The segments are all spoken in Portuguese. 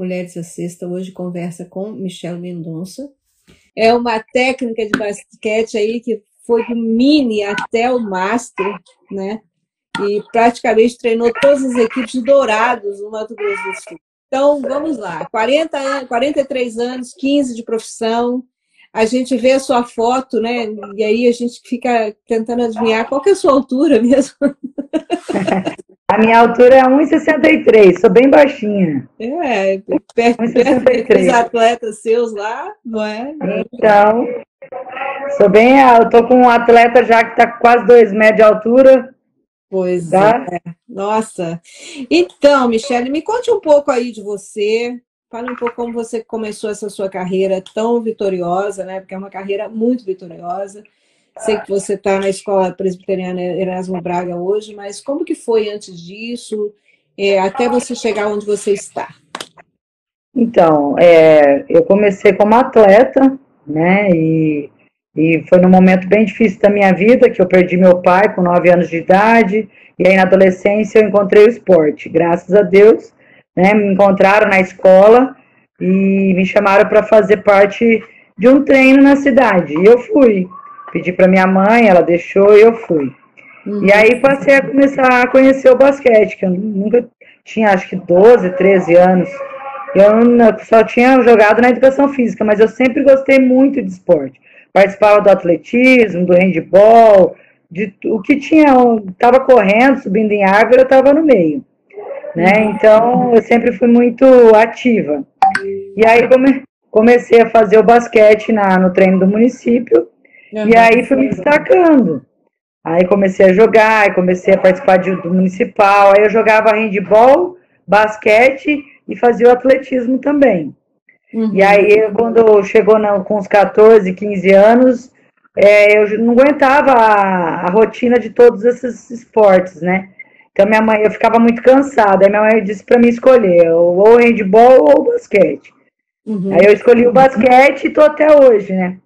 Mulheres à Sexta hoje conversa com Michelle Mendonça. É uma técnica de basquete aí que foi do mini até o master, né? E praticamente treinou todas as equipes Dourados no Mato Grosso do Sul. Então, vamos lá. 40, 43 anos, 15 de profissão. A gente vê a sua foto, né? E aí a gente fica tentando adivinhar qual que é a sua altura mesmo. A minha altura é 1,63, sou bem baixinha. É, perto, perto dos atletas seus lá, não é? Então, sou bem, eu tô com um atleta já que tá quase 2 metros de altura. Pois tá? é. Nossa. Então, Michele, me conte um pouco aí de você. Fale um pouco como você começou essa sua carreira tão vitoriosa, né? Porque é uma carreira muito vitoriosa. Sei que você está na escola presbiteriana Erasmo Braga hoje, mas como que foi antes disso, é, até você chegar onde você está? Então, é, eu comecei como atleta, né? E, e foi num momento bem difícil da minha vida, que eu perdi meu pai com 9 anos de idade, e aí na adolescência eu encontrei o esporte. Graças a Deus, né? Me encontraram na escola e me chamaram para fazer parte de um treino na cidade. E eu fui. Pedi para minha mãe, ela deixou e eu fui. Uhum. E aí passei a começar a conhecer o basquete, que eu nunca tinha, acho que 12, 13 anos. Eu só tinha jogado na educação física, mas eu sempre gostei muito de esporte. Participava do atletismo, do handball, de o que tinha, estava correndo, subindo em árvore, eu estava no meio. Né? Então, eu sempre fui muito ativa. E aí come, comecei a fazer o basquete na, no treino do município. E aí fui me destacando. Aí comecei a jogar, aí comecei a participar de, do municipal, aí eu jogava handball, basquete e fazia o atletismo também. Uhum. E aí, quando chegou na, com os 14, 15 anos, é, eu não aguentava a, a, rotina de todos esses esportes, né? Então, minha mãe, eu ficava muito cansada. Aí minha mãe disse para mim escolher ou handball ou basquete. Uhum. Aí eu escolhi o basquete e tô até hoje, né?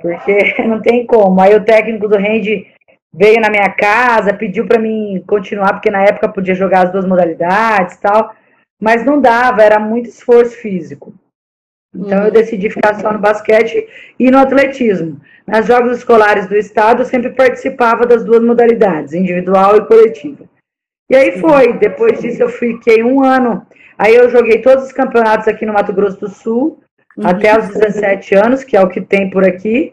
porque não tem como. Aí o técnico do Rende veio na minha casa, pediu para mim continuar, porque na época podia jogar as duas modalidades e tal, mas não dava, era muito esforço físico. Então eu uhum. decidi ficar só no basquete e no atletismo. Nas jogos escolares do estado eu sempre participava das duas modalidades, individual e coletiva. E aí foi, depois disso eu fiquei um ano, aí eu joguei todos os campeonatos aqui no Mato Grosso do Sul, uhum. até os 17 anos, que é o que tem por aqui.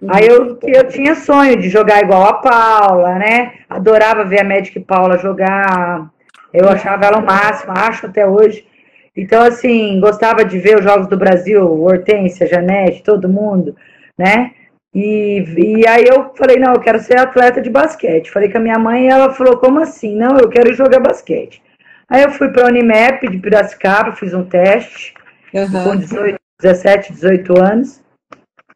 Uhum. Aí eu, eu tinha sonho de jogar igual a Paula, né? Adorava ver a Magic Paula jogar. Eu achava ela o máximo, acho até hoje. Então, assim, gostava de ver os Jogos do Brasil, Hortência, Janete, todo mundo, né? E, e aí eu falei, não, eu quero ser atleta de basquete. Falei com a minha mãe e ela falou, como assim? Não, eu quero jogar basquete. Aí eu fui para a Unimap de Piracicaba, fiz um teste, uhum. com 18, 17, 18 anos.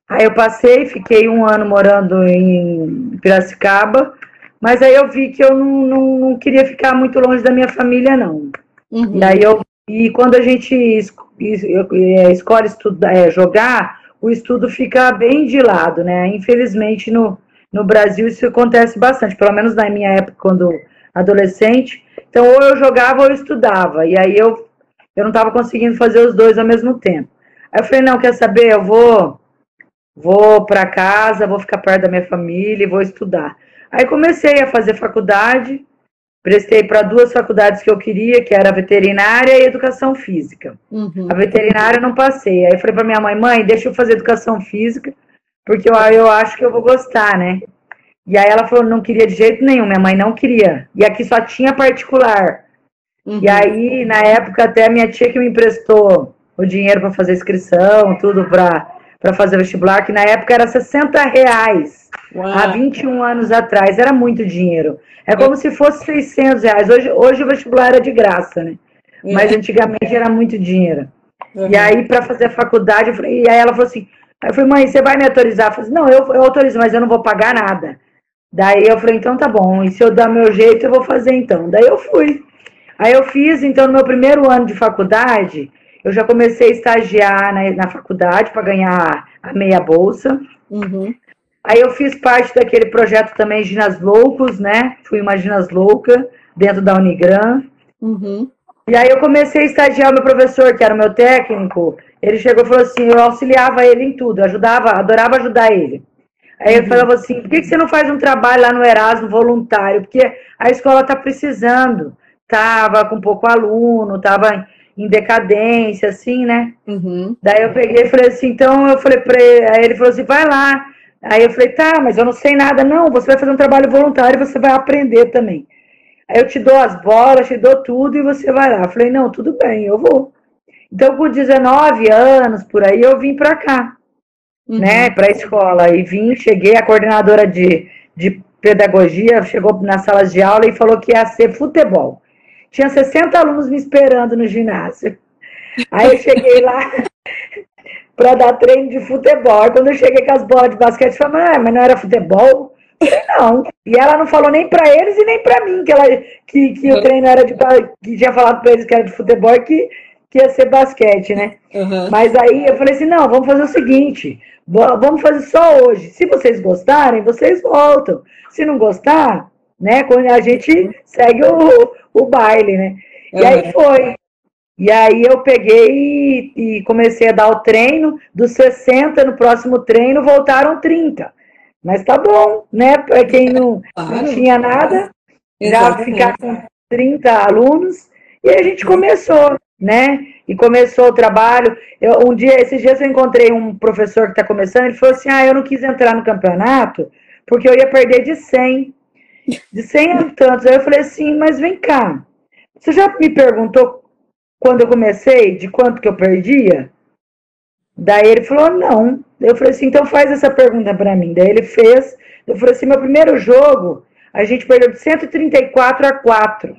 Aí eu passei, fiquei um ano morando em Piracicaba, mas aí eu vi que eu não, não, não queria ficar muito longe da minha família, não. Uhum. E aí eu e quando a gente é, escolhe estudar, é, jogar, o estudo fica bem de lado, né? Infelizmente no, no Brasil isso acontece bastante, pelo menos na minha época, quando adolescente. Então, ou eu jogava ou eu estudava, e aí eu, eu não estava conseguindo fazer os dois ao mesmo tempo. Aí eu falei, não, quer saber? Eu vou, vou para casa, vou ficar perto da minha família e vou estudar. Aí comecei a fazer faculdade, prestei para duas faculdades que eu queria, que era veterinária e educação física. Uhum. A veterinária eu não passei. Aí eu falei para minha mãe, mãe, deixa eu fazer educação física, porque eu, eu acho que eu vou gostar, né? E aí ela falou, não queria de jeito nenhum, minha mãe não queria. E aqui só tinha particular. Uhum. E aí, na época, até a minha tia que me emprestou o dinheiro para fazer inscrição, tudo para fazer vestibular, que na época era 60 reais. Uau. Há 21 anos atrás, era muito dinheiro. É como é. se fosse 600 reais. Hoje, hoje o vestibular era de graça, né? É. Mas antigamente era muito dinheiro. Uhum. E aí, para fazer a faculdade, eu falei, e aí ela falou assim: eu falei, mãe, você vai me autorizar? Eu falei, não, eu, eu autorizo, mas eu não vou pagar nada. Daí eu falei, então tá bom, e se eu dar meu jeito, eu vou fazer então. Daí eu fui. Aí eu fiz, então, no meu primeiro ano de faculdade, eu já comecei a estagiar na, na faculdade para ganhar a meia bolsa. Uhum. Aí eu fiz parte daquele projeto também Ginas Loucos, né? Fui uma Ginas Louca dentro da Unigran. Uhum. E aí eu comecei a estagiar o meu professor, que era o meu técnico. Ele chegou e falou assim: eu auxiliava ele em tudo, ajudava, adorava ajudar ele. Aí ele uhum. falava assim: por que, que você não faz um trabalho lá no Erasmo voluntário? Porque a escola está precisando. Tava com pouco aluno, tava em decadência, assim, né? Uhum. Daí eu peguei e falei assim: então eu falei para ele, aí ele falou assim: vai lá. Aí eu falei: tá, mas eu não sei nada. Não, você vai fazer um trabalho voluntário e você vai aprender também. Aí eu te dou as bolas, te dou tudo e você vai lá. Eu falei, não, tudo bem, eu vou. Então, com 19 anos, por aí, eu vim para cá, uhum. né, para a escola. E vim, cheguei, a coordenadora de, de pedagogia chegou nas salas de aula e falou que ia ser futebol. Tinha 60 alunos me esperando no ginásio. Aí eu cheguei lá para dar treino de futebol. Quando eu cheguei com as bolas de basquete, eu falei, ah, mas não era futebol? Não. E ela não falou nem para eles e nem para mim que, ela, que, que o treino era de. que tinha falado para eles que era de futebol e que, que ia ser basquete, né? Uhum. Mas aí eu falei assim: não, vamos fazer o seguinte. Vamos fazer só hoje. Se vocês gostarem, vocês voltam. Se não gostar, né? Quando a gente segue o, o baile, né? E uhum. aí foi. E aí eu peguei e, e, comecei a dar o treino. Dos 60 no próximo treino, voltaram 30. Mas tá bom, né? Para quem não, não tinha nada, já ficar com 30 alunos. E a gente começou, né? E começou o trabalho. Eu, um dia, esses dias eu encontrei um professor que está começando, ele falou assim: ah, eu não quis entrar no campeonato porque eu ia perder de 100. De 100 a tantos. Aí eu falei assim, mas vem cá. Você já me perguntou quando eu comecei de quanto que eu perdia? Daí ele falou, não. Eu falei assim, então faz essa pergunta para mim. Daí ele fez. Eu falei assim, meu primeiro jogo, a gente perdeu de 134 a 4.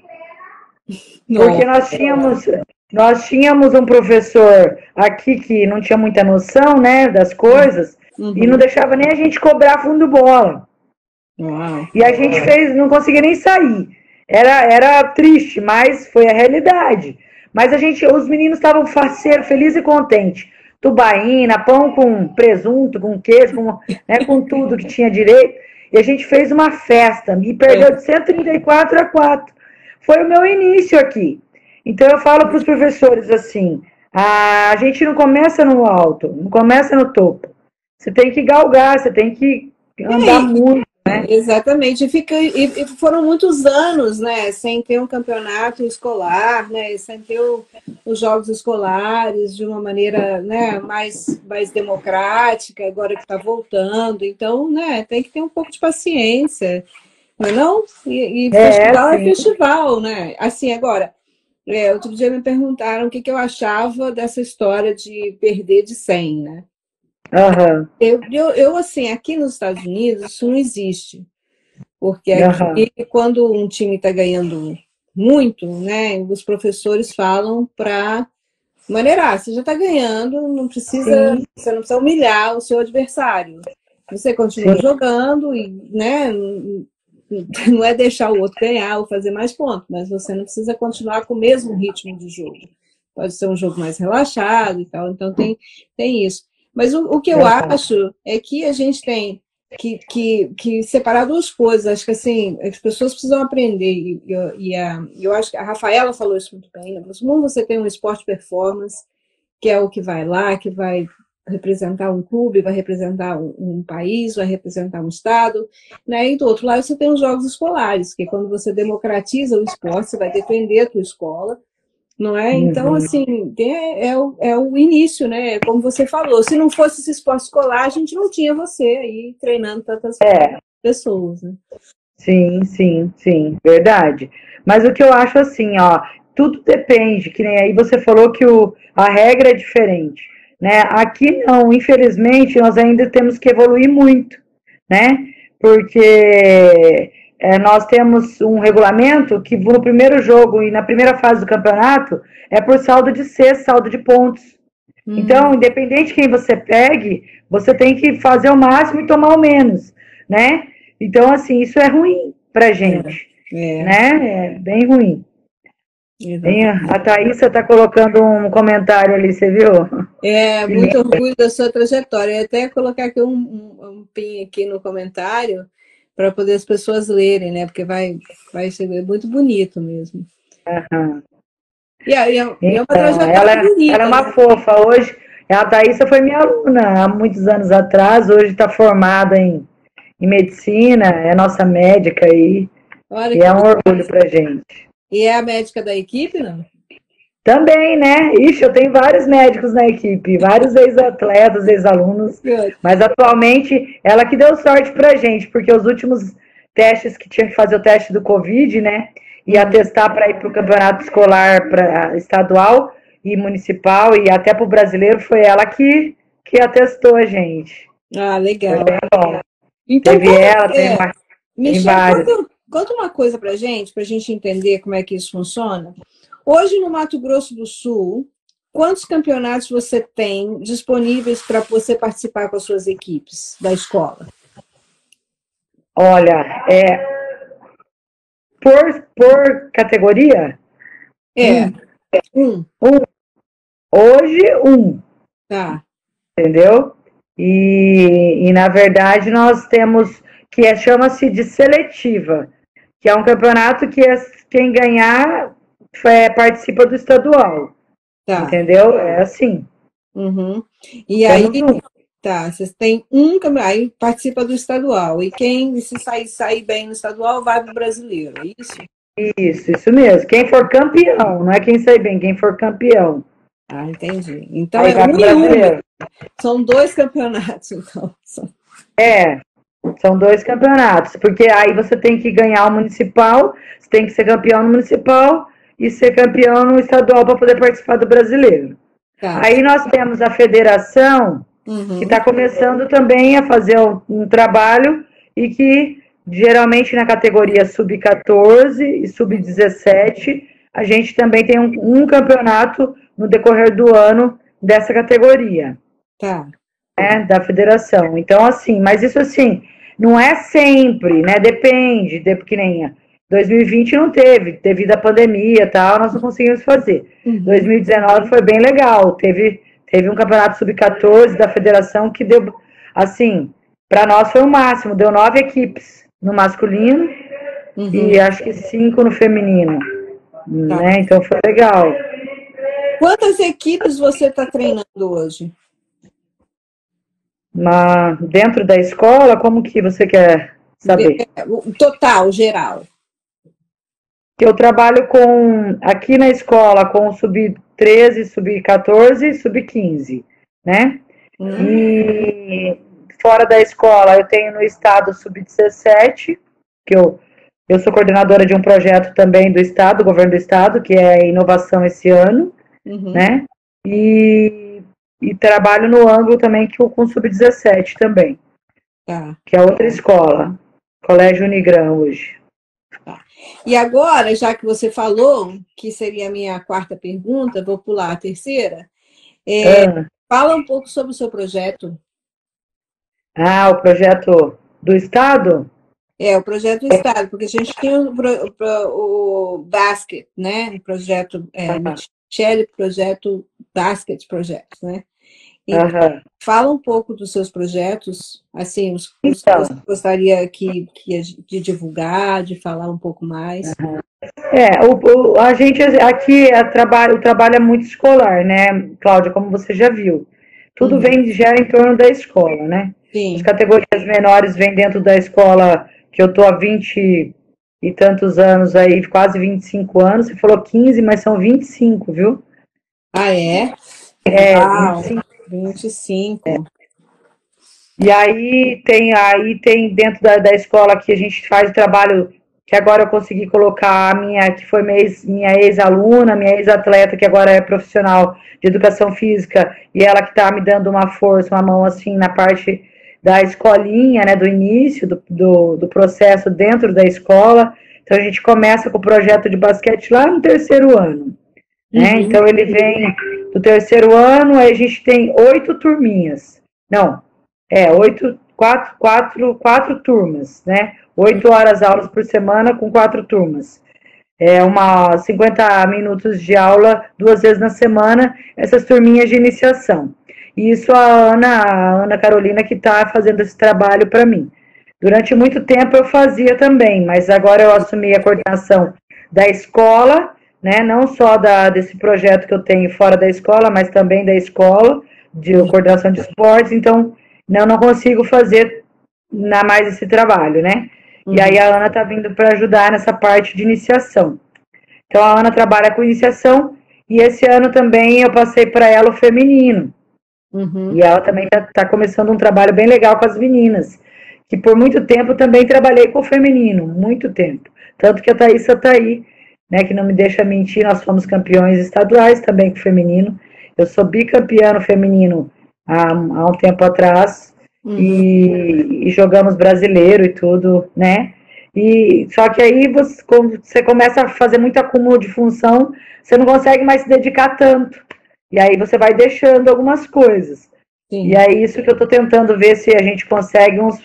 Nossa. Porque nós tínhamos, nós tínhamos um professor aqui que não tinha muita noção, né, das coisas, uhum. e não deixava nem a gente cobrar fundo bola. Uau. E a gente fez, não conseguia nem sair. Era, era triste, mas foi a realidade. Mas a gente, os meninos estavam faceiros, felizes e contentes tubaína, pão com presunto, com queijo, com, né, com tudo que tinha direito. E a gente fez uma festa e perdeu de 134 a 4. Foi o meu início aqui. Então eu falo para os professores assim: a gente não começa no alto, não começa no topo. Você tem que galgar, você tem que andar muito. Né? Exatamente, e, fica, e, e, foram muitos anos, né, sem ter um campeonato escolar, né, sem ter o, os jogos escolares de uma maneira, né, mais, mais democrática, agora que está voltando, então, né, tem que ter um pouco de paciência, não é não? E, e é, festival é festival, né, assim, agora, é, outro dia me perguntaram o que, que eu achava dessa história de perder de 100, né, Uhum. Eu, eu, eu, assim, aqui nos Estados Unidos, isso não existe. Porque aqui, uhum. quando um time está ganhando muito, né, os professores falam para maneirar. Você já está ganhando, não precisa, você não precisa humilhar o seu adversário. Você continua Sim. jogando e, né, não é deixar o outro ganhar ou fazer mais pontos, mas você não precisa continuar com o mesmo ritmo de jogo. Pode ser um jogo mais relaxado e tal. Então tem, tem isso. Mas o, o que eu acho é que a gente tem que, que, que separar duas coisas. Acho que assim, as pessoas precisam aprender. E, e, e a, eu acho que a Rafaela falou isso muito bem. Né? Como você tem um esporte performance, que é o que vai lá, que vai representar um clube, vai representar um, um, país, vai representar um estado, né? E do outro lado você tem os jogos escolares, que é quando você democratiza o esporte, você vai defender a tua escola, não é? Então, uhum. assim, é, é, o, é o início, né? Como você falou, se não fosse esse esporte escolar, a gente não tinha você aí treinando tantas é. pessoas, né? Sim, sim, sim, verdade. Mas o que eu acho assim, ó, tudo depende, que nem aí você falou que o, a regra é diferente, né? Aqui não, infelizmente, nós ainda temos que evoluir muito, né? Porque é, nós temos um regulamento que no primeiro jogo e na primeira fase do campeonato é por saldo de C, saldo de pontos. Hum. Então, independente de quem você pegue, você tem que fazer o máximo e tomar o menos, né? Então, assim, isso é ruim pra gente, é. né? É bem ruim. A Thaísa está colocando um comentário ali, você viu? É, muito orgulho da sua trajetória. Eu até colocar aqui um, um, um pin aqui no comentário para poder as pessoas lerem, né? Porque vai, vai ser muito bonito mesmo. Uhum. E é, é, uma então, trajetória ela, bonita. Ela é uma né? fofa. Hoje, a Thaísa foi minha aluna há muitos anos atrás, hoje está formada em, em medicina, é nossa médica aí. Olha e é um orgulho pra gente. E é a médica da equipe, não? Também, né? Ixi, eu tenho vários médicos na equipe, vários ex-atletas, ex-alunos, mas atualmente ela que deu sorte pra gente, porque os últimos testes que tinha que fazer o teste do Covid, né? E atestar para ir para o campeonato escolar pra, estadual e municipal e até para o brasileiro, foi ela que, que atestou a gente. Ah, legal. Foi bem bom. Então, Teve ela, é? tem, uma, tem vários. Conta, conta uma coisa para gente, para a gente entender como é que isso funciona. Hoje, no Mato Grosso do Sul, quantos campeonatos você tem disponíveis para você participar com as suas equipes da escola? Olha, é, por, por categoria? É. Um. um. Hoje, um. Tá. Entendeu? E, e na verdade nós temos que é, chama-se de seletiva, que é um campeonato que é, quem ganhar é, participa do estadual. Tá. Entendeu? É assim. Uhum. E aí, tá, vocês têm um aí participa do estadual. E quem se sair, sair bem no estadual vai para o brasileiro, é isso? Isso, isso mesmo. Quem for campeão, não é quem sair bem, quem for campeão. Ah, entendi. Então aí é um e um. São dois campeonatos, então. É, são dois campeonatos, porque aí você tem que ganhar o municipal, você tem que ser campeão no municipal e ser campeão no estadual para poder participar do brasileiro. Tá. Aí nós temos a federação, uhum. que está começando também a fazer um, um, trabalho e que geralmente na categoria sub-14 e sub-17 a gente também tem um, um, campeonato no decorrer do ano dessa categoria. Tá. Né, da federação. Então, assim, mas isso assim, não é sempre, né? Depende, de, que nem 2020 não teve, devido à pandemia e tal, nós não conseguimos fazer. Uhum. 2019 foi bem legal, teve, teve um campeonato sub-14 da federação que deu, assim, para nós foi o máximo, deu nove equipes no masculino uhum. e acho que cinco no feminino, tá. né? Então foi legal. Quantas equipes você está treinando hoje? Na, dentro da escola, como que você quer saber? Total, geral. Eu trabalho com aqui na escola com sub-13, sub-14 e sub-15, né? Uhum. E fora da escola eu tenho no estado sub-17, que eu, eu sou coordenadora de um projeto também do estado, do governo do estado, que é inovação esse ano, uhum. né? E, e trabalho no ângulo também que com sub-17 também. Tá. Que é outra escola, Colégio Unigram hoje. E agora, já que você falou, que seria a minha quarta pergunta, vou pular a terceira. É, ah. Fala um pouco sobre o seu projeto. Ah, o projeto do Estado? É, o projeto do Estado, porque a gente tem o, o, o Basket, né? O projeto é. Michele, projeto Basket Project, né? Então, fala um pouco dos seus projetos, assim, os, os então, que você gostaria que, que, de divulgar, de falar um pouco mais. Uhum. É, o, o, a gente aqui é, trabalho, o trabalho é muito escolar, né, Cláudia, como você já viu. Tudo uhum. vem, gera em torno da escola, né? Sim. As categorias menores vêm dentro da escola, que eu tô há 20 e tantos anos aí, quase 25 anos. Você falou 15, mas são 25, viu? Ah, é? É, Uau. 25 25. É. E aí tem, aí tem dentro da, da escola que a gente faz o trabalho que agora eu consegui colocar a minha, que foi minha ex-aluna, minha ex-atleta, que agora é profissional de educação física, e ela que está me dando uma força, uma mão assim na parte da escolinha, né, do início do, do, do, processo dentro da escola. Então a gente começa com o projeto de basquete lá no terceiro ano. Né? Uhum. Então ele vem do terceiro ano, aí a gente tem oito turminhas. Não, é, oito, quatro, quatro, quatro turmas, né? Oito horas aulas por semana com quatro turmas. É uma 50 minutos de aula duas vezes na semana, essas turminhas de iniciação. E isso a Ana, a Ana Carolina que está fazendo esse trabalho para mim. Durante muito tempo eu fazia também, mas agora eu assumi a coordenação da escola né? Não só da, desse projeto que eu tenho fora da escola, mas também da escola, de coordenação de esportes, então eu não consigo fazer na mais esse trabalho, né? Uhum. E aí a Ana tá vindo para ajudar nessa parte de iniciação. Então a Ana trabalha com iniciação e esse ano também eu passei para ela o feminino. Uhum. E ela também está tá começando um trabalho bem legal com as meninas. Que por muito tempo também trabalhei com o feminino, muito tempo. Tanto que a Thaísa está aí, né, que não me deixa mentir, nós fomos campeões estaduais também com o feminino. Eu sou bicampeã no feminino há, há um tempo atrás. Uhum. E, e, jogamos brasileiro e tudo, né? E só que aí você, você começa a fazer muito acúmulo de função, você não consegue mais se dedicar tanto. E aí você vai deixando algumas coisas. Sim. E é isso que eu estou tentando ver se a gente consegue uns,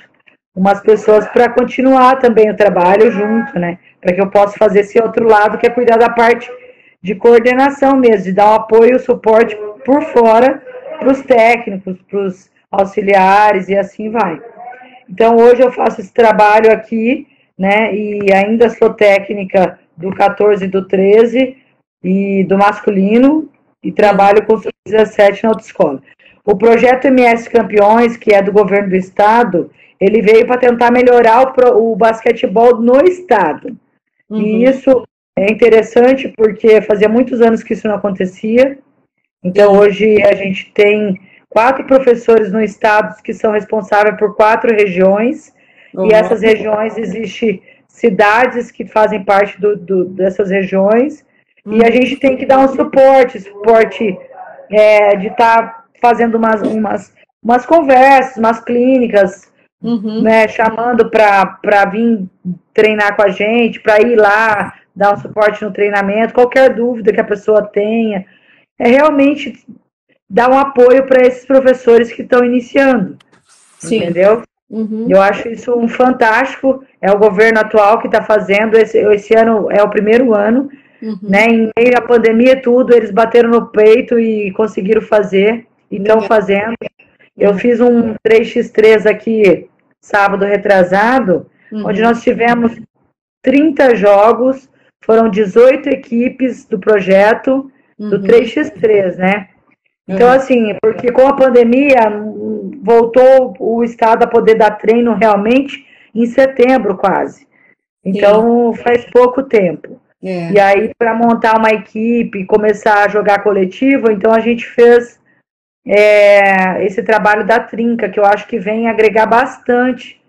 umas pessoas para continuar também o trabalho junto, né? Para que eu possa fazer esse outro lado, que é cuidar da parte de coordenação mesmo, de dar um apoio, suporte por fora para os técnicos, para os auxiliares e assim vai. Então hoje eu faço esse trabalho aqui, né? E ainda sou técnica do 14 e do 13 e do masculino e trabalho com os 17 na autoescola. O projeto MS Campeões, que é do governo do estado, ele veio para tentar melhorar o, o, basquetebol no estado. Uhum. E isso é interessante porque fazia muitos anos que isso não acontecia. Então hoje a gente tem quatro professores no estado que são responsáveis por quatro regiões. Uhum. E essas regiões existem cidades que fazem parte do, do, dessas regiões e a gente tem que dar um suporte, suporte é, de estar tá fazendo umas, umas, umas conversas, umas clínicas, uhum. né, chamando para vir treinar com a gente, para ir lá, dar um suporte no treinamento, qualquer dúvida que a pessoa tenha. É realmente dar um apoio para esses professores que estão iniciando. Sim. Entendeu? Uhum. Eu acho isso um fantástico. É o governo atual que está fazendo. Esse, esse ano é o primeiro ano Uhum. Né? Em meio à pandemia tudo, eles bateram no peito e conseguiram fazer, e estão fazendo. Eu uhum. fiz um 3x3 aqui sábado retrasado, uhum. onde nós tivemos 30 jogos, foram 18 equipes do projeto do 3x3, uhum. né? Então, uhum. assim, porque com a pandemia voltou o Estado a poder dar treino realmente em setembro, quase. Então, Sim. faz pouco tempo. É. E aí, para montar uma equipe, começar a jogar coletivo, então a gente fez é, esse trabalho da trinca, que eu acho que vem agregar bastante.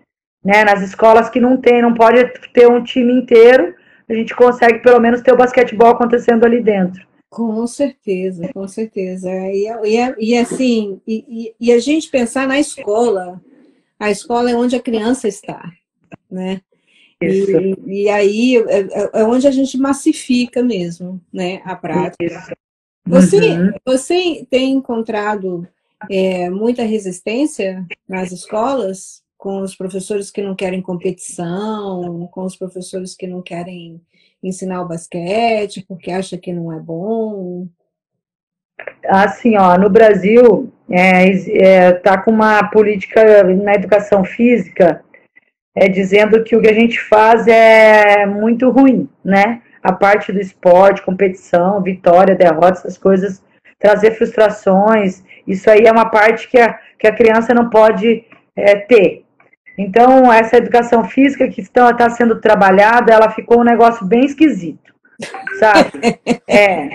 Né? Nas escolas que não tem, não pode ter um time inteiro, a gente consegue pelo menos ter o basquetebol acontecendo ali dentro. Com certeza, com certeza. E, e, e assim, e, e, a gente pensar na escola, a escola é onde a criança está, né? E, e, aí é, é, é, onde a gente massifica mesmo, né, a prática. Você, uhum. você tem encontrado é, muita resistência nas escolas com os professores que não querem competição, com os professores que não querem ensinar o basquete porque acha que não é bom? Assim, ó, no Brasil é, é, tá com uma política na educação física é, dizendo que o que a gente faz é muito ruim, né? A parte do esporte, competição, vitória, derrota, essas coisas, trazer frustrações, isso aí é uma parte que a, que a criança não pode é, ter. Então, essa educação física que está tá sendo trabalhada, ela ficou um negócio bem esquisito, sabe? É,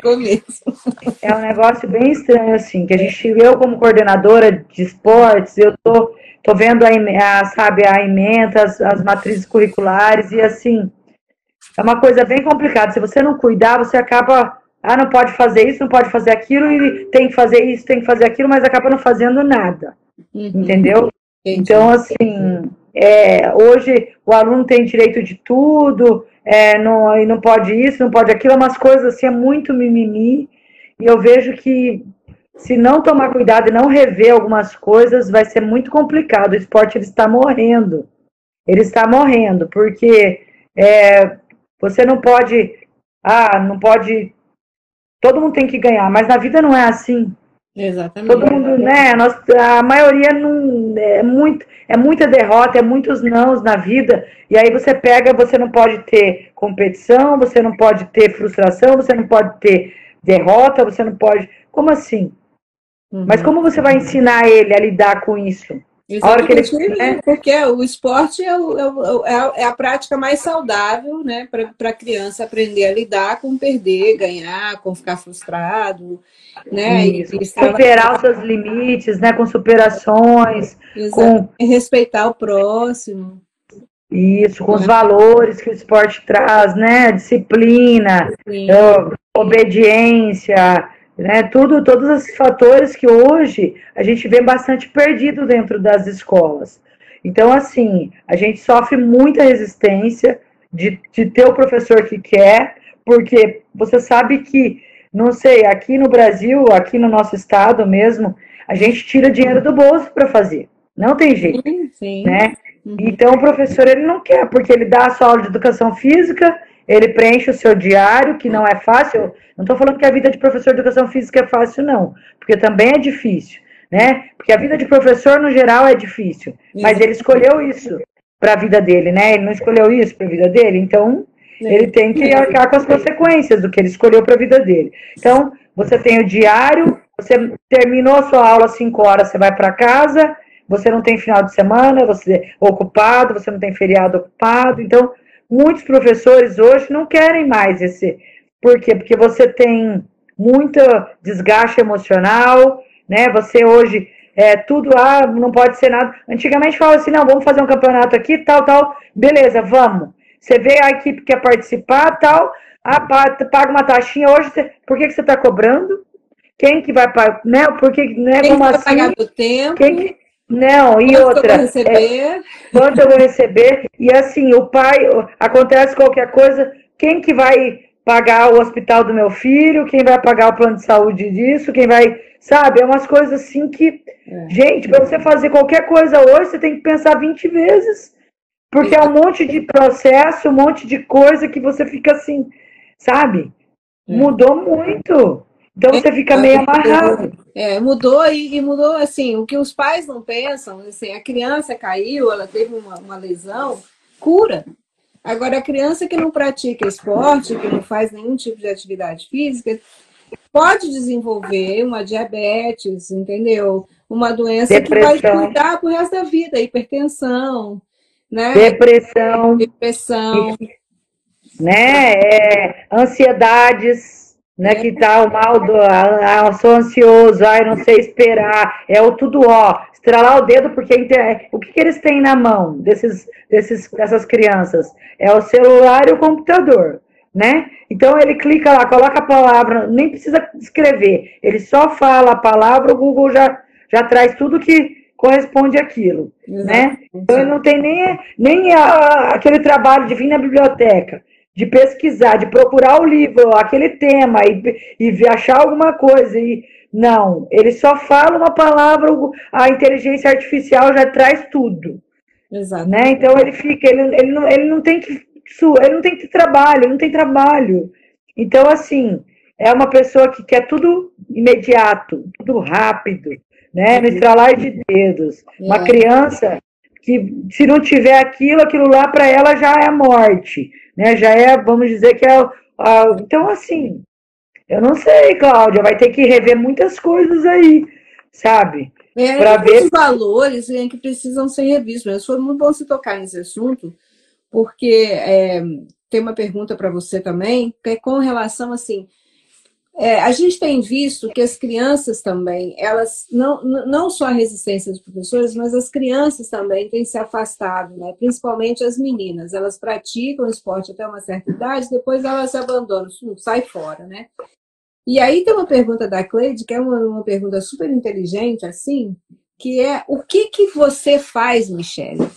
é um negócio bem estranho, assim, que a gente, eu como coordenadora de esportes, eu tô Estou vendo a, a, sabe, a emenda, as, as matrizes curriculares, e assim, é uma coisa bem complicada. Se você não cuidar, você acaba. Ah, não pode fazer isso, não pode fazer aquilo, e tem que fazer isso, tem que fazer aquilo, mas acaba não fazendo nada. Uhum. Entendeu? Entendi. Então, assim, é, hoje o aluno tem direito de tudo, é, não, não pode isso, não pode aquilo, é umas coisas assim, é muito mimimi. E eu vejo que se não tomar cuidado e não rever algumas coisas, vai ser muito complicado. O esporte ele está morrendo. Ele está morrendo, porque é, você não pode. Ah, não pode. Todo mundo tem que ganhar, mas na vida não é assim. Exatamente. Todo mundo, né? Nós, a maioria não é muito, é muita derrota, é muitos nãos na vida. E aí você pega, você não pode ter competição, você não pode ter frustração, você não pode ter derrota, você não pode. Como assim? Uhum. Mas como você vai ensinar ele a lidar com isso? Exatamente, ele, né? porque o esporte é, o, é, é, a, é, a, prática mais saudável né, para a criança aprender a lidar com perder, ganhar, com ficar frustrado. Né? Isso, e, superar os seus limites, né, com superações, com respeitar o próximo. Isso, com os valores que o esporte traz, né? Disciplina, obediência, né? Tudo, todos esses fatores que hoje a gente vê bastante perdido dentro das escolas. Então, assim, a gente sofre muita resistência de, de ter o professor que quer, porque você sabe que, não sei, aqui no Brasil, aqui no nosso estado mesmo, a gente tira dinheiro do bolso para fazer. Não tem jeito, sim, sim. né? Uhum. Então o professor ele não quer, porque ele dá a sua aula de educação física, ele preenche o seu diário, que não é fácil. Não estou falando que a vida de professor de educação física é fácil, não, porque também é difícil, né? Porque a vida de professor, no geral, é difícil. Mas ele escolheu isso para a vida dele, né? Ele não escolheu isso para a vida dele, então ele tem que arcar com as consequências do que ele escolheu para a vida dele. Então, você tem o diário, você terminou a sua aula às 5 horas, você vai para casa, você não tem final de semana, você é ocupado, você não tem feriado ocupado, então muitos professores hoje não querem mais esse. Por quê? Porque você tem muito desgaste emocional, né? Você hoje é tudo, ah, não pode ser nada. Antigamente falava assim, não, vamos fazer um campeonato aqui, tal, tal, beleza, vamos. Você vê a equipe que quer participar, tal, ah, paga uma taxinha hoje, você, por que, que você está cobrando? Quem que vai pagar, né? Porque, né, quem como que assim? vai pagar do tempo? Quem, não, e quanto outra. Eu vou receber? É, quanto eu vou receber? E assim, o pai, acontece qualquer coisa, quem que vai pagar o hospital do meu filho? Quem vai pagar o plano de saúde disso? Quem vai. Sabe? É umas coisas assim que. É. Gente, para você fazer qualquer coisa hoje, você tem que pensar 20 vezes. Porque é um monte de processo, um monte de coisa que você fica assim, sabe? É. Mudou muito. Então você fica é, meio amarrado. É, mudou e, e, mudou assim, o que os pais não pensam, assim, a criança caiu, ela teve uma, uma lesão, cura. Agora, a criança que não pratica esporte, que não faz nenhum tipo de atividade física, pode desenvolver uma diabetes, entendeu? Uma doença Depressão. que vai cuidar pro resto da vida, hipertensão, né? Depressão. Depressão. Né? É, ansiedades né? Que tá o mal do. Ah, sou ansioso, ai, não sei esperar. É o tudo ó. Estralar o dedo, porque o que, que eles têm na mão desses, desses, dessas crianças? É o celular e o computador. Né? Então ele clica lá, coloca a palavra, nem precisa escrever, ele só fala a palavra, o Google já, já traz tudo que corresponde àquilo, né? Então ele não tem nem, nem a, aquele trabalho de vir na biblioteca de pesquisar, de procurar o livro, aquele tema e, e achar alguma coisa. E, não, ele só fala uma palavra, a inteligência artificial já traz tudo. Exato. Né? Então ele fica, ele, ele, não, ele não tem que ele não tem que ter trabalho, ele não tem trabalho. Então, assim, é uma pessoa que quer tudo imediato, tudo rápido, né? No estralar de dedos. É. Uma criança que, se não tiver aquilo, aquilo lá para ela já é morte né? Já é, vamos dizer que é. então, assim, eu não sei, Cláudia, vai ter que rever muitas coisas aí, sabe? É, para ver os valores né, que precisam ser revistos. Mas foi muito bom se tocar nesse assunto, porque é, tem uma pergunta para você também, que é com relação assim é, a gente tem visto que as crianças também, elas, não, não só a resistência dos professores, mas as crianças também têm se afastado, né? principalmente as meninas. Elas praticam esporte até uma certa idade, depois elas abandonam, sai fora, né? E aí tem uma pergunta da Cleide, que é uma, uma pergunta super inteligente, assim, que é o que, que você faz, Michele,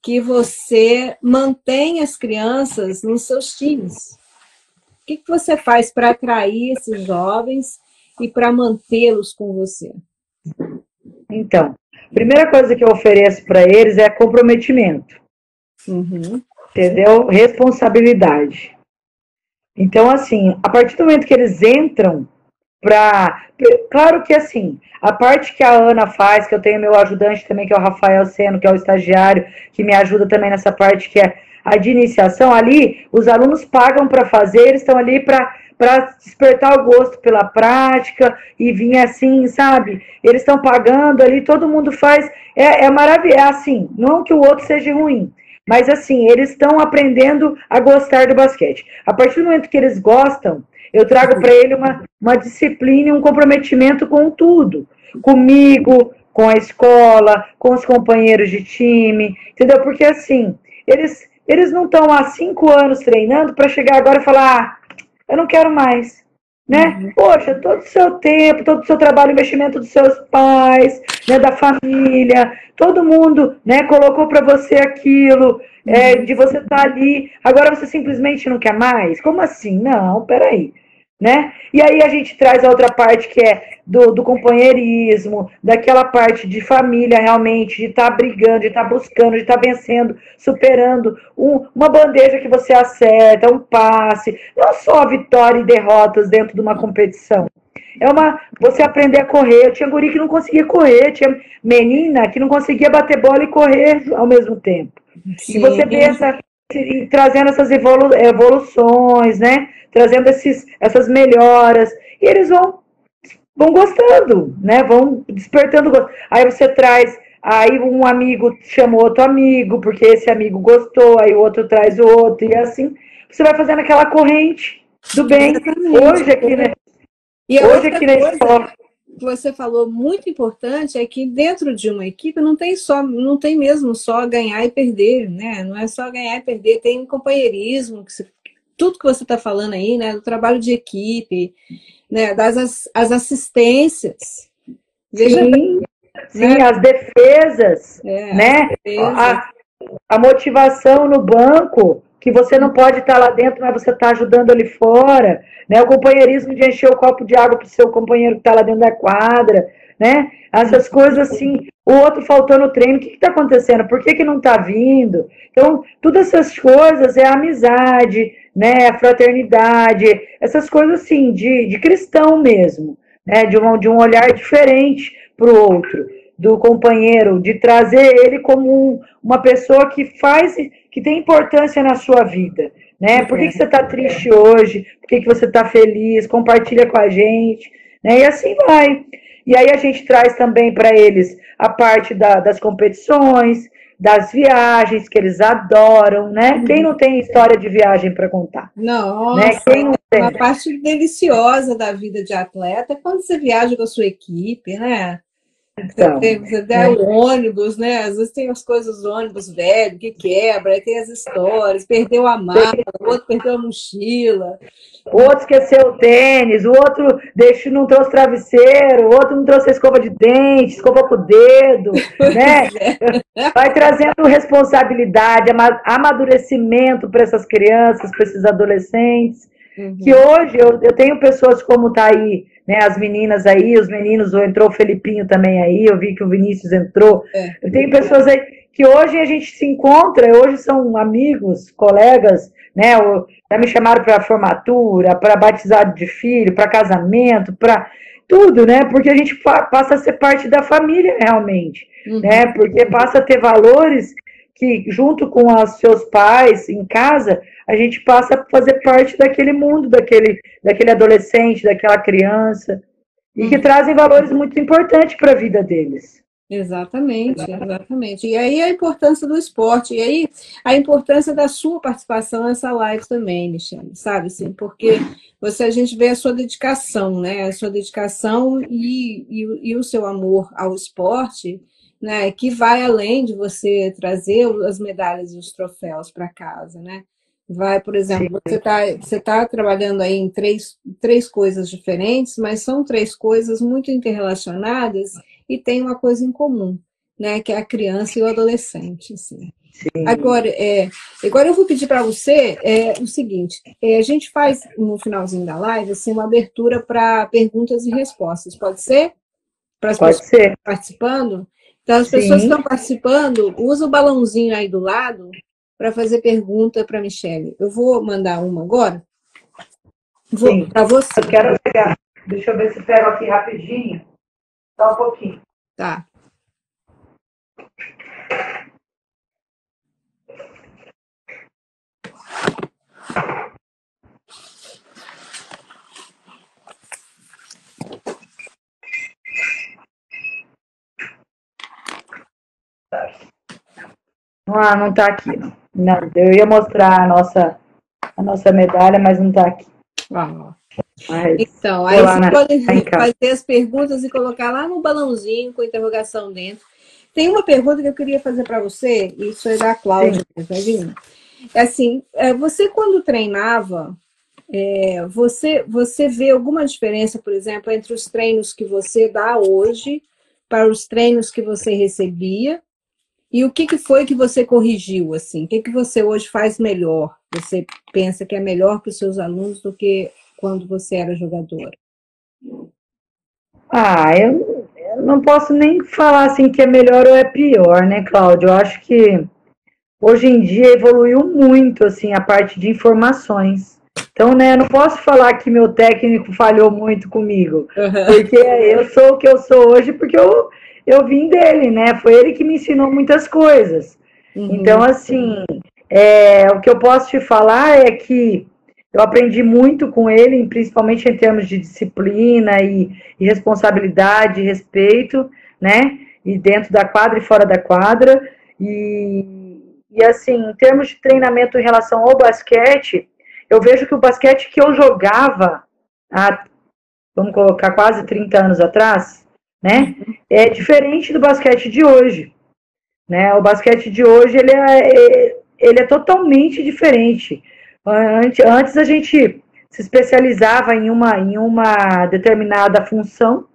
que você mantém as crianças nos seus times? Que, que você faz para atrair esses jovens e para mantê-los com você? Então, a primeira coisa que eu ofereço para eles é comprometimento. Uhum. Entendeu? Responsabilidade. Então, assim, a partir do momento que eles entram para. Claro que assim, a parte que a Ana faz, que eu tenho meu ajudante também, que é o Rafael Seno, que é o estagiário, que me ajuda também nessa parte que é a de iniciação, ali os alunos pagam para fazer, eles estão ali para para despertar o gosto pela prática e vir assim, sabe? Eles estão pagando ali, todo mundo faz. É, é maravilhoso, é assim, não que o outro seja ruim, mas assim, eles estão aprendendo a gostar do basquete. A partir do momento que eles gostam, eu trago para ele uma, uma disciplina e um comprometimento com tudo. Comigo, com a escola, com os companheiros de time, entendeu? Porque assim, eles, eles não estão há cinco anos treinando para chegar agora e falar, ah, eu não quero mais. Né? Uhum. Poxa, todo o seu tempo, todo o seu trabalho, investimento dos seus pais, né, da família, todo mundo né, colocou para você aquilo, é, uhum. de você estar tá ali, agora você simplesmente não quer mais? Como assim? Não, peraí né? E aí a gente traz a outra parte que é do, do companheirismo, daquela parte de família realmente, de estar tá brigando, de estar tá buscando, de estar tá vencendo, superando um, uma bandeja que você acerta, um passe, não só vitória e derrotas dentro de uma competição. É uma. Você aprender a correr. Eu tinha guri que não conseguia correr, tinha menina que não conseguia bater bola e correr ao mesmo tempo. Sim. E você pensa trazendo essas evolu evoluções, né? trazendo esses, essas melhoras, e eles vão, vão gostando, né? Vão despertando gosto. Aí você traz, aí um amigo chama outro amigo, porque esse amigo gostou, aí o outro traz o outro, e assim você vai fazendo aquela corrente do bem. Exatamente. Hoje aqui, né? E hoje aqui na escola que você falou muito importante é que dentro de uma equipe não tem só, não tem mesmo só ganhar e perder, né? Não é só ganhar e perder, tem companheirismo que se tudo que você está falando aí, né, do trabalho de equipe, né, das as, as assistências. Veja sim, bem, sim né? as defesas, é, né? A, a, motivação no banco, que você não pode estar lá dentro, mas você está ajudando ali fora, né? O companheirismo de encher o copo de água para o seu companheiro que está lá dentro da quadra, né? Essas coisas assim, o outro faltou no treino, o que está acontecendo? Por que, que não está vindo? Então, todas essas coisas é amizade, né, a fraternidade, essas coisas assim, de, de cristão mesmo, né, de, um, de um olhar diferente para o outro, do companheiro, de trazer ele como um, uma pessoa que faz, que tem importância na sua vida. Né? Por que, que você está triste hoje? Por que, que você está feliz? Compartilha com a gente. Né? E assim vai. E aí a gente traz também para eles a parte da, das competições, das viagens que eles adoram, né? Uhum. Quem não tem história de viagem para contar? Não, né? Quem não tem? Uma parte deliciosa da vida de atleta é quando você viaja com a sua equipe, né? Então, você, você dá o ônibus, né? Às vezes tem as coisas do ônibus velho que quebra, aí tem as histórias, perdeu a mala, o outro perdeu a mochila. O outro esqueceu o tênis, o outro deixou, não trouxe travesseiro, o outro não trouxe escova de dente, escova com o dedo, né? É. Vai trazendo responsabilidade, amadurecimento para essas crianças, para esses adolescentes. Uhum. Que hoje eu, eu tenho pessoas como tá aí né, as meninas aí, os meninos, entrou o Felipinho também aí, eu vi que o Vinícius entrou. É. Tem pessoas aí que hoje a gente se encontra, hoje são amigos, colegas, né? Já me chamaram para formatura, para batizado de filho, para casamento, para tudo, né? Porque a gente passa a ser parte da família realmente, uhum. né? Porque passa a ter valores que, junto com os seus pais em casa, a gente passa a fazer parte daquele mundo, daquele, daquele adolescente, daquela criança, e que uhum. trazem valores muito importantes para a vida deles. Exatamente, exatamente. E aí a importância do esporte, e aí a importância da sua participação nessa live também, Michelle, sabe assim, porque você a gente vê a sua dedicação, né? A sua dedicação e, e, e o seu amor ao esporte, né? Que vai além de você trazer as medalhas e os troféus para casa, né? Vai, por exemplo, você está você tá trabalhando aí em três, três coisas diferentes, mas são três coisas muito interrelacionadas e tem uma coisa em comum, né? Que é a criança e o adolescente. Assim. Agora, é, agora eu vou pedir para você é, o seguinte: é, a gente faz no finalzinho da live assim, uma abertura para perguntas e respostas. Pode ser? Para as pessoas ser. participando? Então, as Sim. pessoas que estão participando, usa o balãozinho aí do lado para fazer pergunta para a Michelle. Eu vou mandar uma agora. Vou para você. Eu quero pegar, Deixa eu ver se pego aqui rapidinho. Só um pouquinho. Tá. Ah, não tá aqui. Não. Eu ia mostrar a nossa, a nossa medalha, mas não tá aqui. Ah. Mas, então, aí você na, pode fazer as perguntas e colocar lá no balãozinho com interrogação dentro. Tem uma pergunta que eu queria fazer para você, isso é da Cláudia, tá É assim, é, você quando treinava, é, você, você vê alguma diferença, por exemplo, entre os treinos que você dá hoje para os treinos que você recebia? E o que, que foi que você corrigiu, assim? O que, que você hoje faz melhor? Você pensa que é melhor para os seus alunos do que quando você era jogadora? Ah, eu, eu não posso nem falar assim que é melhor ou é pior, né, Cláudio? Eu acho que hoje em dia evoluiu muito assim a parte de informações. Então, né, eu não posso falar que meu técnico falhou muito comigo, uhum. porque eu sou o que eu sou hoje porque eu, eu vim dele, né? Foi ele que me ensinou muitas coisas. Uhum. Então, assim, é, o que eu posso te falar é que eu aprendi muito com ele, principalmente em termos de disciplina e, e responsabilidade, respeito, né? E dentro da quadra e fora da quadra. E, e assim, em termos de treinamento em relação ao basquete, eu vejo que o basquete que eu jogava há, vamos colocar, quase 30 anos atrás, né? É diferente do basquete de hoje. Né? O basquete de hoje ele é, ele é totalmente diferente. Antes a gente se especializava em uma, em uma determinada função,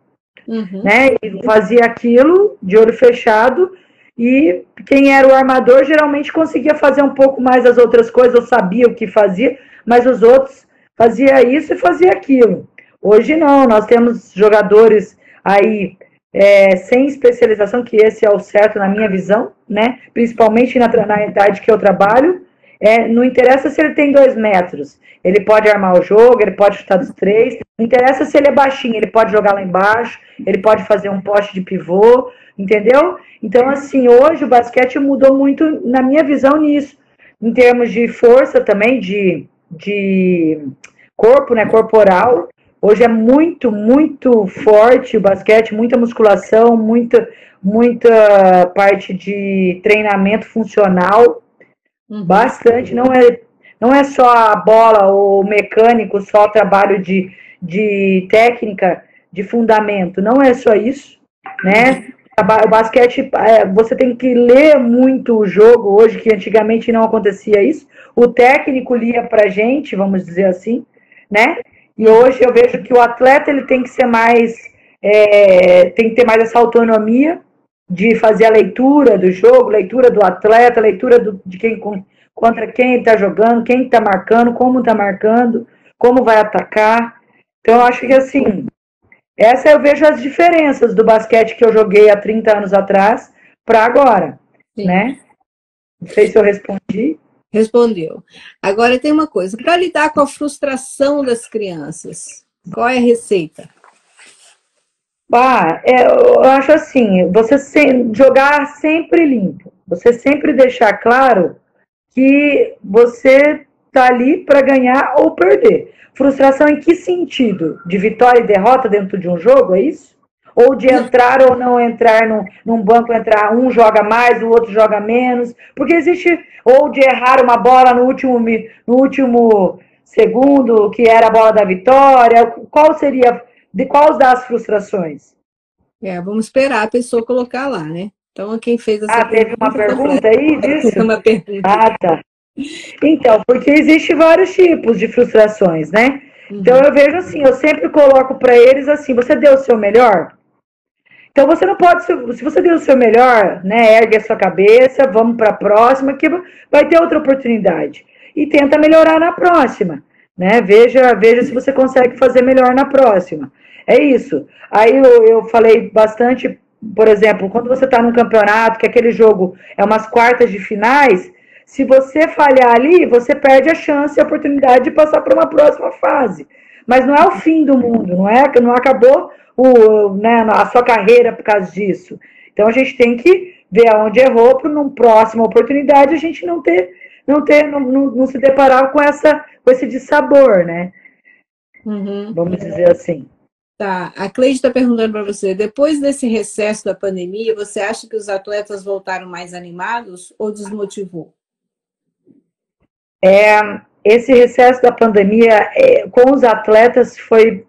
uhum. né? E fazia aquilo de olho fechado. E quem era o armador geralmente conseguia fazer um pouco mais as outras coisas, ou sabia o que fazia, mas os outros fazia isso e fazia aquilo. Hoje não, nós temos jogadores aí é, sem especialização, que esse é o certo na minha visão, né? Principalmente na, na idade que eu trabalho, é, não interessa se ele tem dois metros. Ele pode armar o jogo, ele pode chutar dos três. Não interessa se ele é baixinho, ele pode jogar lá embaixo, ele pode fazer um poste de pivô, entendeu? Então, assim, hoje o basquete mudou muito, na minha visão, nisso. Em termos de força também, de, de corpo, né, corporal. Hoje é muito, muito forte o basquete, muita musculação, muita, muita parte de treinamento funcional Uhum. Bastante, não é, não é só a bola, o mecânico, só o trabalho de, de técnica, de fundamento, não é só isso, né? O basquete, é, você tem que ler muito o jogo hoje, que antigamente não acontecia isso. O técnico lia pra gente, vamos dizer assim, né? E hoje eu vejo que o atleta ele tem que ser mais, é, tem que ter mais essa autonomia de fazer a leitura do jogo, leitura do atleta, leitura do, de quem contra quem está jogando, quem está marcando, como está marcando, como vai atacar. Então, eu acho que assim, essa eu vejo as diferenças do basquete que eu joguei há 30 anos atrás para agora, Sim. né? Não sei se eu respondi. Respondeu. Agora tem uma coisa, para lidar com a frustração das crianças, qual é a receita? Ah, é, eu acho assim, você jogar sempre limpo. Você sempre deixar claro que você tá ali para ganhar ou perder. Frustração em que sentido? De vitória e derrota dentro de um jogo, é isso? Ou de entrar ou não entrar no, num banco, entrar um joga mais, o outro joga menos. Porque existe, ou de errar uma bola no último, no último segundo, que era a bola da vitória. Qual seria de quais das frustrações? É, vamos esperar a pessoa colocar lá, né? Então, quem fez essa Ah, teve uma pergunta aí disso? uma pergunta. Ah, tá. Então, porque existe vários tipos de frustrações, né? Uhum. Então, eu vejo assim, eu sempre coloco para eles assim, você deu o seu melhor? Então, você não pode, se você deu o seu melhor, né, ergue a sua cabeça, vamos para a próxima, que vai ter outra oportunidade. E tenta melhorar na próxima, né? Veja, veja se você consegue fazer melhor na próxima. É isso. Aí eu, eu falei bastante, por exemplo, quando você está num campeonato, que aquele jogo é umas quartas de finais, se você falhar ali, você perde a chance e a oportunidade de passar para uma próxima fase. mas não é o fim do mundo, não é? Não acabou o, né, a sua carreira por causa disso. Então a gente tem que ver aonde errou para numa próxima oportunidade a gente não ter, não ter, não, não, não se deparar com essa, com esse dissabor, né? Uhum. Vamos dizer assim. Tá, a Cleide está perguntando para você, depois desse recesso da pandemia, você acha que os atletas voltaram mais animados ou desmotivou? É, esse recesso da pandemia é, com os atletas foi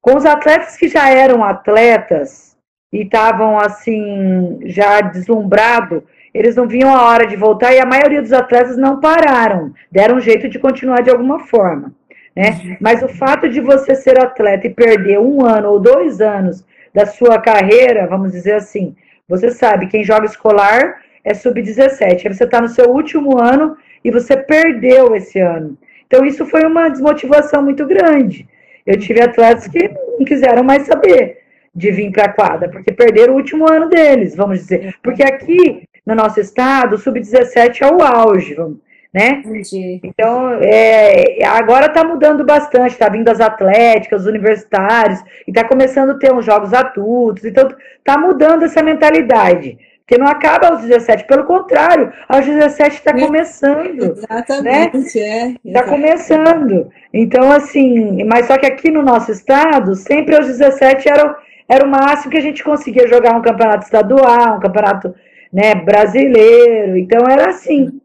com os atletas que já eram atletas e estavam assim já deslumbrado, eles não viam a hora de voltar e a maioria dos atletas não pararam, deram um jeito de continuar de alguma forma. Né? Uhum. Mas o fato de você ser atleta e perder um ano ou dois anos da sua carreira, vamos dizer assim, você sabe, quem joga escolar é sub-17, aí você está no seu último ano e você perdeu esse ano. Então, isso foi uma desmotivação muito grande. Eu tive atletas que não quiseram mais saber de vir para a quadra, porque perderam o último ano deles, vamos dizer. Porque aqui, no nosso estado, o sub-17 é o auge, vamos, né? Entendi. Então, é, agora está mudando bastante, está vindo as atléticas, os universitários, e está começando a ter uns jogos adultos, então está mudando essa mentalidade. Porque não acaba aos 17, pelo contrário, aos 17 está começando. Exatamente, né? é. Está começando. Então, assim, mas só que aqui no nosso estado, sempre aos 17 era, era o máximo que a gente conseguia jogar um campeonato estadual, um campeonato né, brasileiro. Então era assim.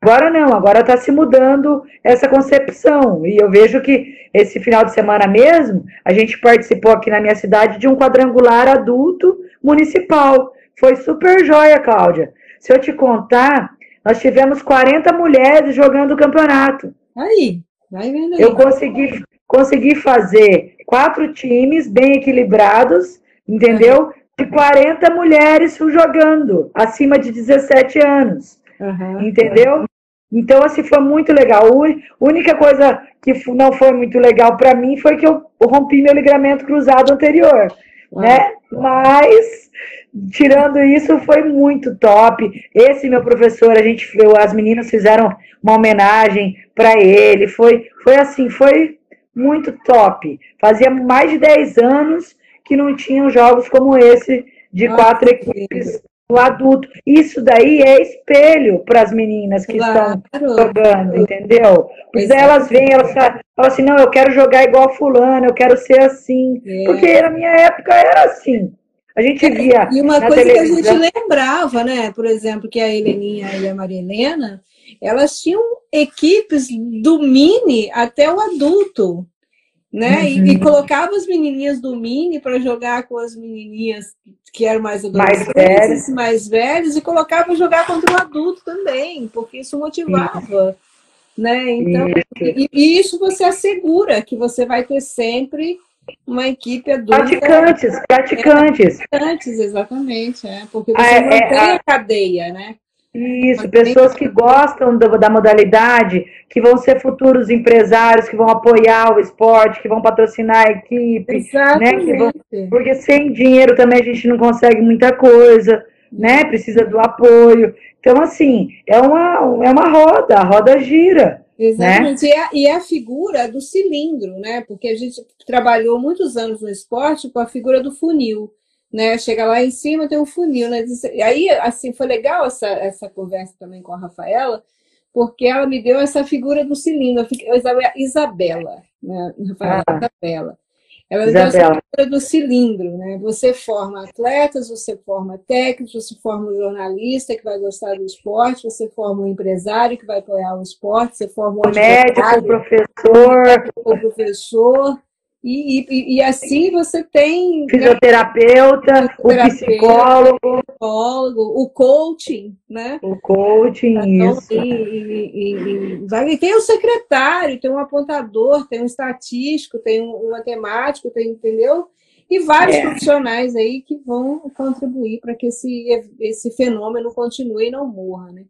Agora não, agora está se mudando essa concepção. E eu vejo que esse final de semana mesmo, a gente participou aqui na minha cidade de um quadrangular adulto municipal. Foi super joia, Cláudia. Se eu te contar, nós tivemos 40 mulheres jogando o campeonato. Aí, vai vendo aí. Eu consegui, consegui fazer quatro times bem equilibrados, entendeu? De 40 mulheres jogando, acima de 17 anos. Uhum. Entendeu? Então, assim, foi muito legal. A única coisa que não foi muito legal para mim foi que eu rompi meu ligamento cruzado anterior, uhum. né? Mas, tirando isso, foi muito top. Esse meu professor, a gente, as meninas fizeram uma homenagem para ele. Foi, foi assim, foi muito top. Fazia mais de 10 anos que não tinham jogos como esse de Nossa, quatro equipes o adulto. Isso daí é espelho para as meninas que claro. estão jogando, entendeu? Pois elas vêm, elas falam assim, não, eu quero jogar igual fulano, eu quero ser assim. É. Porque na minha época era assim. A gente é, via. E uma coisa televisão... que a gente lembrava, né? Por exemplo, que a Heleninha e a Maria Helena, elas tinham equipes do mini até o adulto né? Uhum. E, e, colocava as menininhas do mini para jogar com as menininhas que eram mais adolescentes, mais, velhos. mais velhos, e colocava jogar contra o adulto também, porque isso motivava. Né? Então, e, e, isso você assegura que você vai ter sempre uma equipe adulta. Praticantes, praticantes. É, praticantes, exatamente, é, porque você é, mantém é, a cadeia, né? Isso, pessoas que gostam do, da modalidade, que vão ser futuros empresários, que vão apoiar o esporte, que vão patrocinar a equipe. Exatamente. Né, vão, porque sem dinheiro também a gente não consegue muita coisa, né? Precisa do apoio. Então, assim, é uma, é uma roda, a roda gira. Exatamente. Né? E, é, e é a figura do cilindro, né? Porque a gente trabalhou muitos anos no esporte com a figura do funil né? Chega lá em cima, tem um funil, né? E aí, assim, foi legal essa, essa conversa também com a Rafaela, porque ela me deu essa figura do cilindro, Isabela, né? Rafaela, ah. Isabela. Ela deu essa figura do cilindro, né? Você forma atletas, você forma técnicos, você forma um jornalista que vai gostar do esporte, você forma um empresário que vai apoiar o esporte, você forma um médico, professor, um professor, e, e, e, assim você tem. Né, fisioterapeuta, né? o psicólogo. psicólogo. O coaching, né? O coaching, então, isso. E, e, tem o secretário, tem um apontador, tem um estatístico, tem um matemático, tem, entendeu? E vários é. profissionais aí que vão contribuir para que esse, esse fenômeno continue e não morra, né?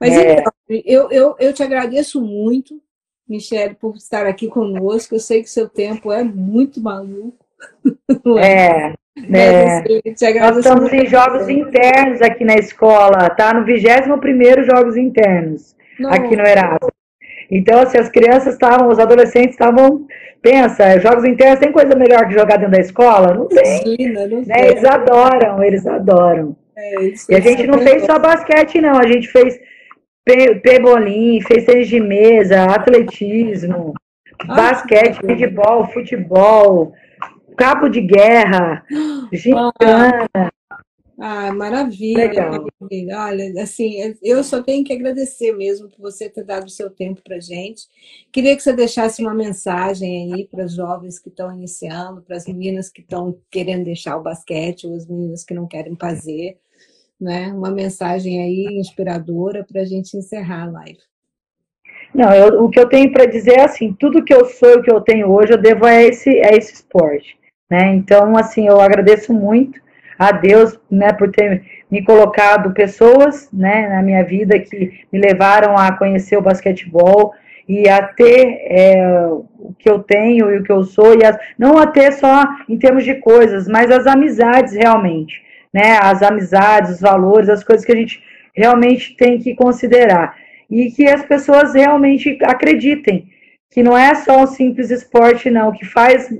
Mas é. então, eu, eu, eu te agradeço muito Michele, por estar aqui conosco. Eu sei que seu tempo é muito maluco. É, é. Assim, Nós estamos em jogos internos aqui na escola, tá? No 21 Jogos Internos, Não. aqui no Erasmus. Então, assim, as crianças estavam, os adolescentes estavam, pensa, jogos internos tem coisa melhor que jogar dentro da escola? Não tem. Imagina, não né? Eles adoram, eles adoram. É, e a gente não fez só basquete, não, a gente fez pebolim, fez tênis de mesa, atletismo, ah, basquete, handebol, futebol, cabo de guerra, gincana. Ah, maravilha, maravilha. Olha, assim, eu só tenho que agradecer mesmo por você ter dado o seu tempo para gente. Queria que você deixasse uma mensagem aí para os jovens que estão iniciando, para as meninas que estão querendo deixar o basquete, ou as meninas que não querem fazer, né? Uma mensagem aí inspiradora para a gente encerrar a live. Não, eu, o que eu tenho para dizer é assim, tudo que eu sou o que eu tenho hoje, eu devo a esse, a esse esporte, né? Então, assim, eu agradeço muito a Deus, né, por ter me colocado pessoas, né, na minha vida que me levaram a conhecer o basquetebol e a ter é, o que eu tenho e o que eu sou, e as, não a ter só em termos de coisas, mas as amizades realmente, né, as amizades, os valores, as coisas que a gente realmente tem que considerar. E que as pessoas realmente acreditem que não é só um simples esporte, não, que faz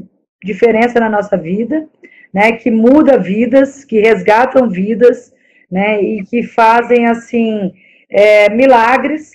diferença na nossa vida, né, que muda vidas, que resgatam vidas, né, e que fazem assim é, milagres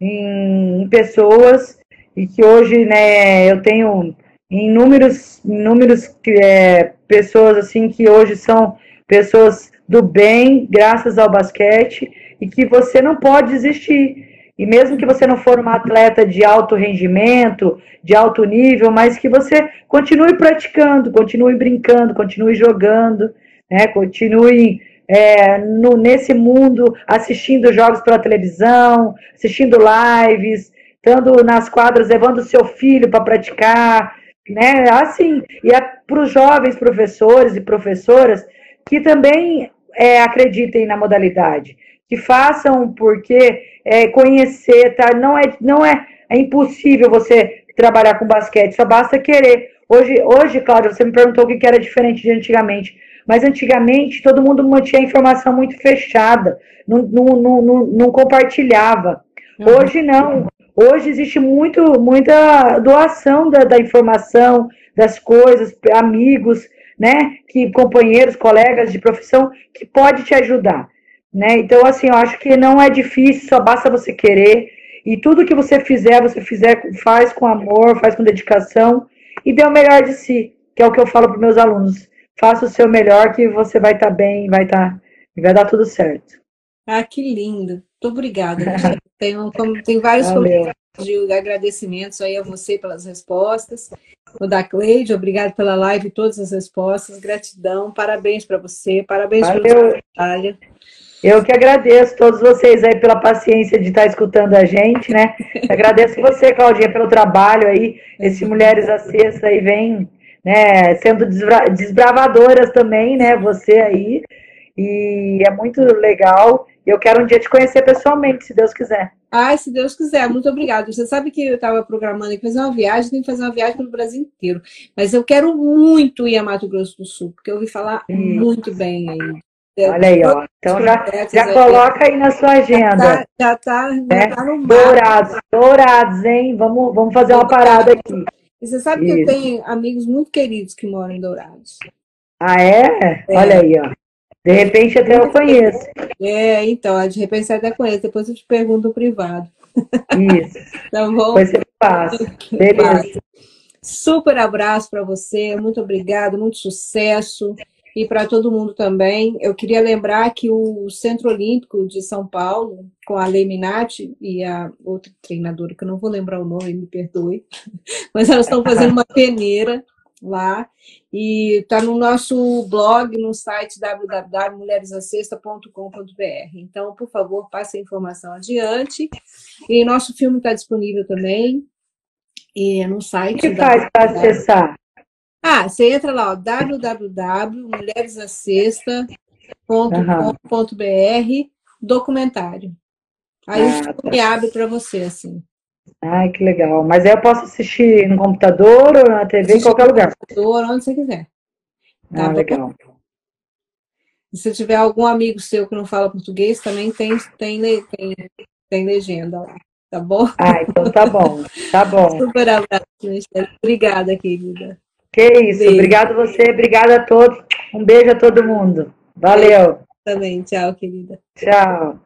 em, em, pessoas e que hoje, né, eu tenho inúmeros, inúmeros é, pessoas assim que hoje são pessoas do bem, graças ao basquete, e que você não pode desistir. E mesmo que você não for uma atleta de alto rendimento, de alto nível, mas que você continue praticando, continue brincando, continue jogando, né? continue é, no, nesse mundo assistindo jogos pela televisão, assistindo lives, estando nas quadras, levando seu filho para praticar, né? Assim, e é para os jovens professores e professoras que também é, acreditem na modalidade, que façam porque é, conhecer, tá? Não é, não é, é impossível você trabalhar com basquete, só basta querer. Hoje, hoje, claro, você me perguntou o que era diferente de antigamente, mas antigamente todo mundo mantinha a informação muito fechada, não, não, não, não compartilhava. Uhum. Hoje não. Hoje existe muito, muita doação da, da informação, das coisas, amigos, né, que companheiros, colegas de profissão que pode te ajudar. Né? Então, assim, eu acho que não é difícil, só basta você querer. E tudo que você fizer, você fizer, faz com amor, faz com dedicação e dê o melhor de si, que é o que eu falo para meus alunos. Faça o seu melhor que você vai estar tá bem, vai estar, tá, vai dar tudo certo. Ah, que lindo. Muito obrigada. tem, um, tem vários comentários de agradecimentos aí a você pelas respostas. O da Cleide, obrigado pela live e todas as respostas. Gratidão, parabéns para você, parabéns pela batalha. Eu que agradeço todos vocês aí pela paciência de estar escutando a gente, né? Agradeço você, Claudinha, pelo trabalho aí. Esse Mulheres Acestas aí vem, né, sendo desbravadoras também, né? Você aí. E é muito legal. Eu quero um dia te conhecer pessoalmente, se Deus quiser. Ai, se Deus quiser, muito obrigada. Você sabe que eu estava programando fazer uma viagem, tem que fazer uma viagem pelo Brasil inteiro. Mas eu quero muito ir a Mato Grosso do Sul, porque eu ouvi falar muito bem aí Olha aí, ó. Então já, já coloca aí na sua agenda. Já tá, já tá, já tá no mar. Dourados, dourados, hein? Vamos, vamos fazer uma parada aqui. E você sabe Isso. que eu tenho amigos muito queridos que moram em Dourados. Ah, é? é. Olha aí, ó. De repente até eu conheço. É, então, de repente você até conhece. Depois eu te pergunto no privado. Isso. tá bom? Depois você passa. Beleza. Super abraço para você. Muito obrigada, muito sucesso e para todo mundo também. Eu queria lembrar que o Centro Olímpico de São Paulo, com a Lei Minati e a outra treinadora, que eu não vou lembrar o nome, me perdoe, mas elas estão fazendo uma peneira lá e está no nosso blog, no site www.mulheresacesta.com.br. Então, por favor, passe a informação adiante. E nosso filme está disponível também e no site. O que faz para acessar? Ah, você entra lá, www.mulheresacesta.com.br documentário. Aí ah, o filme tá. abre para você, assim. Ai, que legal. Mas aí eu posso assistir no computador ou na TV, em qualquer lugar? No computador, onde você quiser. Tá ah, legal. E se tiver algum amigo seu que não fala português, também tem, tem, tem, tem legenda lá. tá bom? Ah, então tá bom, tá bom. Super abraço, Michelle. Obrigada, querida. Que isso, beijo. obrigado você, obrigada a todos. Um beijo a todo mundo. Valeu. Também, tchau, querida. Tchau.